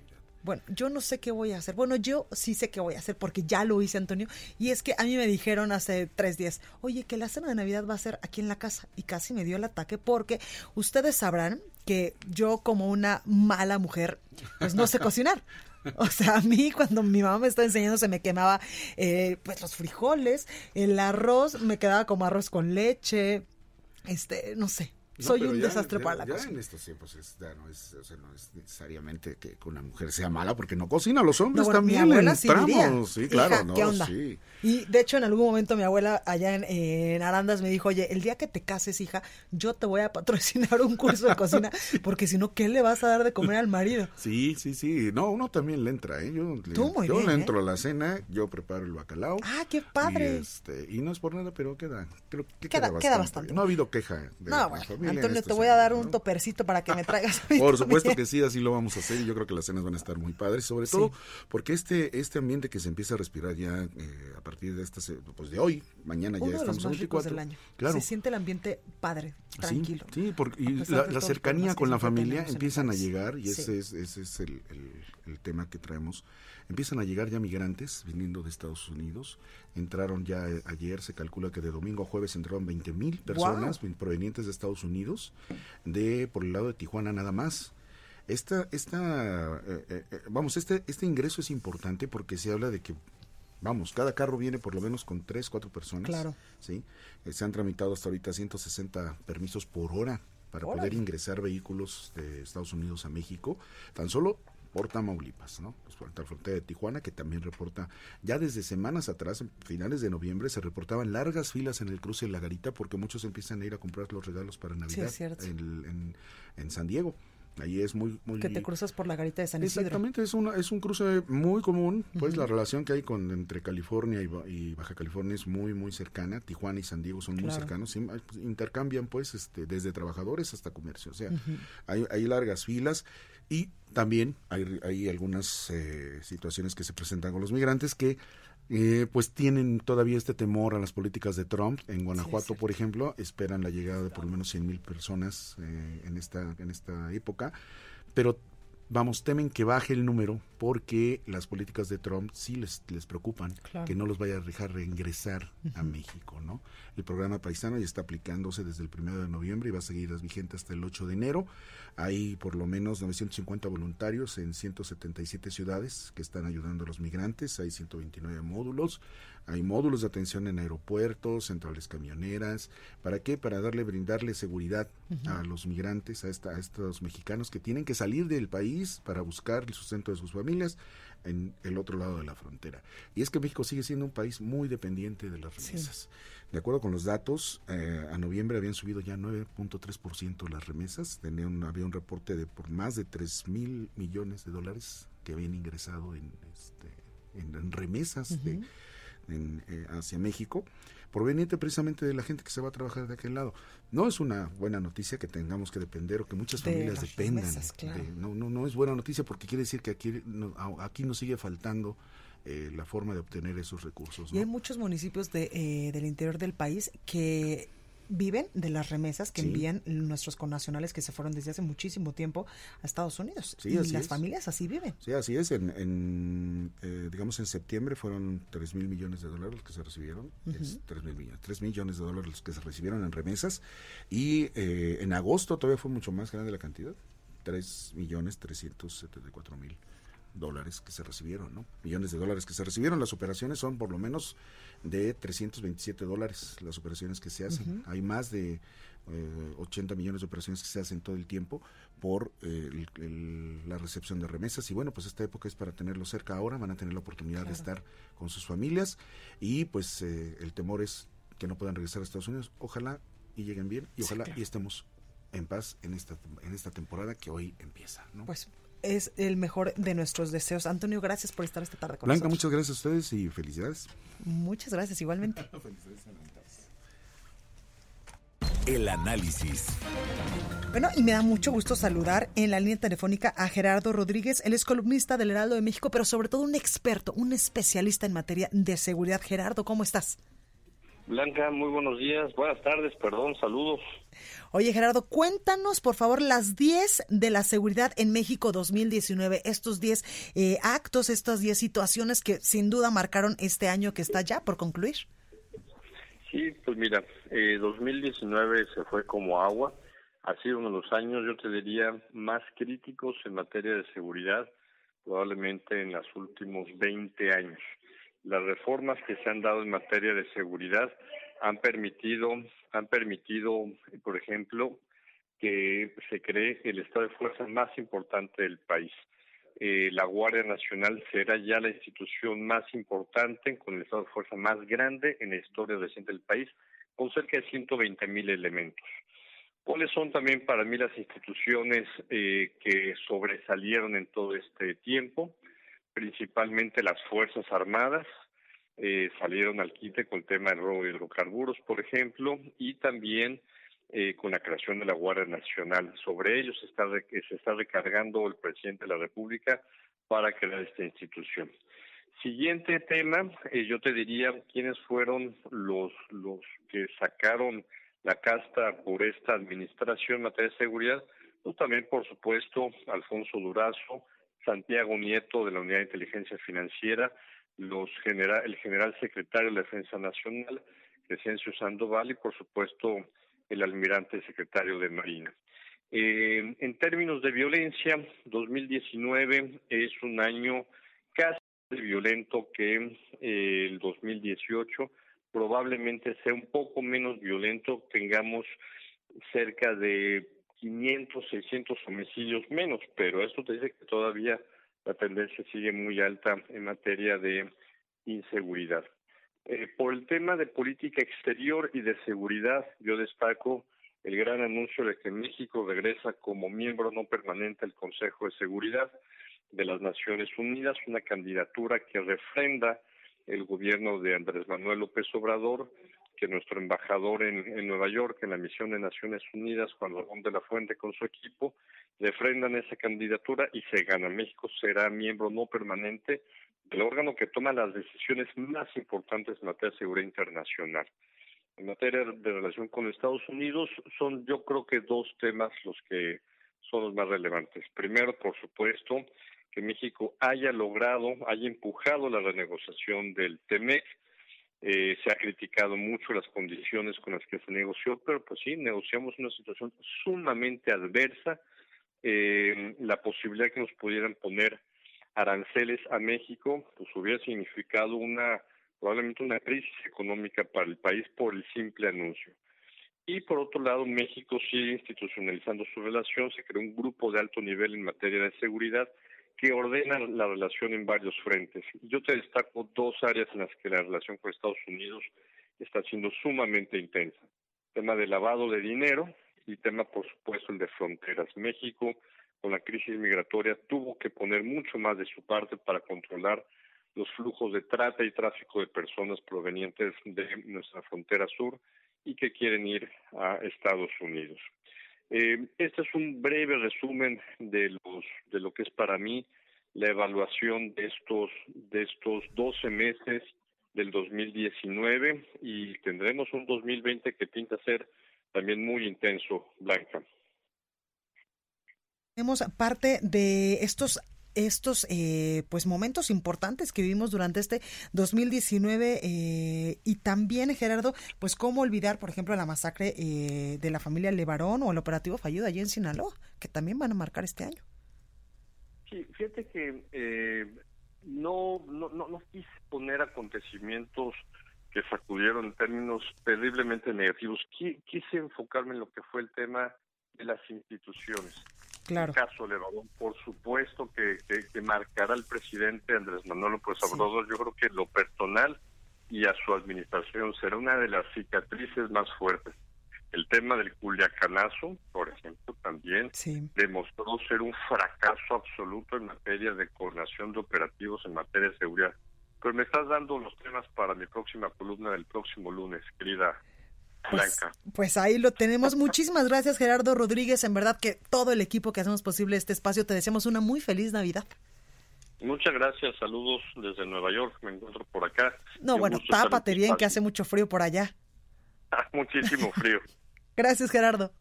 Bueno, yo no sé qué voy a hacer. Bueno, yo sí sé qué voy a hacer porque ya lo hice, Antonio. Y es que a mí me dijeron hace tres días, oye, que la cena de Navidad va a ser aquí en la casa. Y casi me dio el ataque porque ustedes sabrán que yo como una mala mujer, pues no sé cocinar. O sea, a mí cuando mi mamá me estaba enseñando se me quemaba eh, pues los frijoles, el arroz me quedaba como arroz con leche, este, no sé, soy un desastre para la ya en estos tiempos es, no, es, o sea, no es necesariamente que una mujer sea mala porque no cocina, los hombres también mi abuela entramos, sí, claro, no, ¿qué onda? sí. Y de hecho en algún momento mi abuela allá en, Arandas me dijo, oye, el día que te cases, hija, yo te voy a patrocinar un curso de cocina porque si no, ¿qué le vas a dar de comer al marido? Sí, sí, sí, no, uno también le entra, ¿eh? Yo, le, yo le entro ¿eh? a la cena, yo preparo el bacalao. Ah, qué padre. Y, este, y no es por nada, pero queda, creo que queda, queda, bastante. No ha habido queja de no, bueno, Antonio, te voy a dar un topercito para que me traigas. Por supuesto que sí, así lo vamos a hacer y yo creo que las cenas van a estar muy padres, sobre todo porque este este ambiente que se empieza a respirar ya eh, a partir de esta pues de hoy, mañana ya estamos de los 24. Del año. Claro. Se siente el ambiente padre, tranquilo. Sí, porque y la, cercanía con la familia empiezan a llegar y ese es ese es el, el tema que traemos. Empiezan a llegar ya migrantes viniendo de Estados Unidos entraron ya eh, ayer, se calcula que de domingo a jueves entraron 20 mil personas provenientes de Estados Unidos, de por el lado de Tijuana nada más. Esta, esta, eh, eh, vamos, este, este ingreso es importante porque se habla de que, vamos, cada carro viene por lo menos con tres, cuatro personas. Claro. ¿sí? se han tramitado hasta ahorita 160 permisos por hora para poder ingresar vehículos de Estados Unidos a México. Tan solo por Tamaulipas, ¿no? Pues por la frontera de Tijuana, que también reporta, ya desde semanas atrás, finales de noviembre, se reportaban largas filas en el cruce de la Garita porque muchos empiezan a ir a comprar los regalos para Navidad en, en, San Diego. Ahí es muy, muy... Que te cruzas por la garita de San Isidro. Exactamente, es, una, es un cruce muy común, pues la relación que hay con entre California y, Baja California es muy, muy cercana. Tijuana y San Diego son muy cercanos, pues, intercambian pues este, desde trabajadores hasta comercio. O sea, hay, hay largas filas y también hay, hay algunas eh, situaciones que se presentan con los migrantes que eh, pues tienen todavía este temor a las políticas de Trump. En Guanajuato, por ejemplo, esperan la llegada de por lo menos 100 mil personas eh, en, esta, en esta época, pero vamos, temen que baje el número porque las políticas de Trump sí les, les preocupan, que no los vaya a dejar reingresar a México, ¿no? El programa paisano ya está aplicándose desde el primero de noviembre y va a seguir vigente hasta el 8 de enero. Hay por lo menos 950 voluntarios en 177 ciudades que están ayudando a los migrantes, hay 129 módulos, Hay módulos de atención en aeropuertos, centrales camioneras. ¿Para qué? Para darle, brindarle seguridad a los migrantes, a, esta, a estos mexicanos que tienen que salir del país para buscar el sustento de sus familias en el otro lado de la frontera. Y es que México sigue siendo un país muy dependiente de las remesas. De acuerdo con los datos, eh, a noviembre habían subido ya 9.3% las remesas. Tenían, había un reporte de por más de 3 mil millones de dólares que habían ingresado en, este, en, remesas de, eh, hacia México, proveniente precisamente de la gente que se va a trabajar de aquel lado. No es una buena noticia que tengamos que depender o que muchas familias dependan. no, no, no es buena noticia porque quiere decir que aquí, no, aquí nos sigue faltando eh, la forma de obtener esos recursos. Y hay muchos municipios de, eh, del interior del país que viven de las remesas que envían nuestros connacionales que se fueron desde hace muchísimo tiempo a Estados Unidos. y las familias así viven. Sí, así es. En, eh, digamos, en septiembre fueron 3 mil millones de dólares los que se recibieron. tres mil millones. 3 millones de dólares los que se recibieron en remesas. Y eh, en agosto todavía fue mucho más grande la cantidad. 3 millones 374 mil dólares que se recibieron, ¿no? Millones de dólares que se recibieron. Las operaciones son por lo menos de 327 dólares las operaciones que se hacen. Hay más de 80 eh, millones de operaciones que se hacen todo el tiempo por eh, la recepción de remesas. Y bueno, pues esta época es para tenerlo cerca ahora. Van a tener la oportunidad de estar con sus familias. Y pues eh, el temor es que no puedan regresar a Estados Unidos. Ojalá y lleguen bien y ojalá y estemos en paz en esta en esta temporada que hoy empieza. ¿no? Pues es el mejor de nuestros deseos. Antonio, gracias por estar esta tarde con Blanca, nosotros. muchas gracias a ustedes y felicidades. Muchas gracias, igualmente. El análisis. Bueno, y me da mucho gusto saludar en la línea telefónica a Gerardo Rodríguez. Él es columnista del Heraldo de México, pero sobre todo un experto, un especialista en materia de seguridad. Gerardo, ¿cómo estás? Blanca, muy buenos días, buenas tardes, perdón, saludos. Oye Gerardo, cuéntanos por favor las 10 de la seguridad en México 2019, estos 10 eh, actos, estas 10 situaciones que sin duda marcaron este año que está ya por concluir. Sí, pues mira, eh, 2019 se fue como agua, ha sido uno de los años, yo te diría, más críticos en materia de seguridad, probablemente en los últimos 20 años las reformas que se han dado en materia de seguridad han permitido, han permitido, por ejemplo, que se cree el estado de fuerza más importante del país. Eh, la Guardia Nacional será ya la institución más importante con el estado de fuerza más grande en la historia reciente del país, con cerca de 120 mil elementos. ¿Cuáles son también para mí las instituciones eh, que sobresalieron en todo este tiempo? Principalmente las Fuerzas Armadas, eh, salieron al quite con el tema del robo de hidrocarburos, por ejemplo, y también eh, con la creación de la Guardia Nacional. Sobre ellos se está, se está recargando el presidente de la República para crear esta institución. Siguiente tema, eh, yo te diría quiénes fueron los, los que sacaron la casta por esta administración en materia de seguridad. Pues también, por supuesto, Alfonso Durazo, Santiago Nieto de la Unidad de Inteligencia Financiera, los el general secretario de la Defensa Nacional, Crescencio Sandoval y por supuesto el almirante secretario de Marina. Eh, en términos de violencia, 2019 es un año casi violento que eh, el 2018, probablemente sea un poco menos violento, tengamos cerca de 500, 600 homicidios menos, pero esto te dice que todavía la tendencia sigue muy alta en materia de inseguridad. Eh, por el tema de política exterior y de seguridad, yo destaco el gran anuncio de que México regresa como miembro no permanente al Consejo de Seguridad de las Naciones Unidas, una candidatura que refrenda el gobierno de Andrés Manuel López Obrador que nuestro embajador en, Nueva York, en la misión de Naciones Unidas, Juan Ramón de la Fuente, con su equipo, defrendan esa candidatura y se gana. México será miembro no permanente del órgano que toma las decisiones más importantes en materia de seguridad internacional. En materia de relación con Estados Unidos, son yo creo que dos temas los que son los más relevantes. Primero, por supuesto, que México haya logrado, haya empujado la renegociación del TEMEC, eh, se ha criticado mucho las condiciones con las que se negoció, pero pues sí, negociamos una situación sumamente adversa. Eh, la posibilidad que nos pudieran poner aranceles a México, pues hubiera significado una probablemente una crisis económica para el país por el simple anuncio. Y por otro lado, México sigue institucionalizando su relación, se creó un grupo de alto nivel en materia de seguridad que ordena la relación en varios frentes. Yo te destaco dos áreas en las que la relación con Estados Unidos está siendo sumamente intensa. Tema de lavado de dinero y tema, por supuesto, el de fronteras. México, con la crisis migratoria, tuvo que poner mucho más de su parte para controlar los flujos de trata y tráfico de personas provenientes de nuestra frontera sur y que quieren ir a Estados Unidos. Eh, este es un breve resumen de los de lo que es para mí la evaluación de estos de estos 12 meses del 2019 y tendremos un 2020 que pinta ser también muy intenso, Blanca. Tenemos parte de estos estos eh, pues momentos importantes que vivimos durante este 2019 eh, y también Gerardo pues cómo olvidar por ejemplo la masacre eh, de la familia Levarón o el operativo fallido allí en Sinaloa que también van a marcar este año. Sí fíjate que no, no no no quise poner acontecimientos que sacudieron en términos terriblemente negativos. Quise enfocarme en lo que fue el tema de las instituciones Claro. El caso Levarón, por supuesto que, que, marcará al presidente Andrés Manuel López Obrador. Yo creo que lo personal y a su administración será una de las cicatrices más fuertes. El tema del Culiacanazo, por ejemplo, también demostró ser un fracaso absoluto en materia de coordinación de operativos en materia de seguridad. Pero me estás dando los temas para mi próxima columna del próximo lunes, querida pues, pues, ahí lo tenemos. Muchísimas gracias, Gerardo Rodríguez. En verdad que todo el equipo que hacemos posible este espacio, te deseamos una muy feliz Navidad. Muchas gracias, saludos desde Nueva York, me encuentro por acá. No, bueno, tápate bien que hace mucho frío por allá. Muchísimo frío. gracias, Gerardo.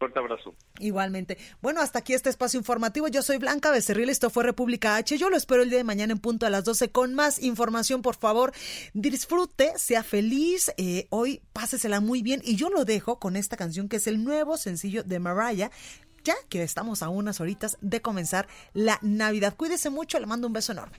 Fuerte abrazo. Igualmente. Bueno, hasta aquí este espacio informativo. Yo soy Blanca Becerril, esto fue República H. Yo lo espero el día de mañana en punto a las 12 con más información, por favor. Disfrute, sea feliz. Eh, hoy pásesela muy bien. Y yo lo dejo con esta canción que es el nuevo sencillo de Mariah. Ya que estamos a unas horitas de comenzar la Navidad. Cuídese mucho, le mando un beso enorme.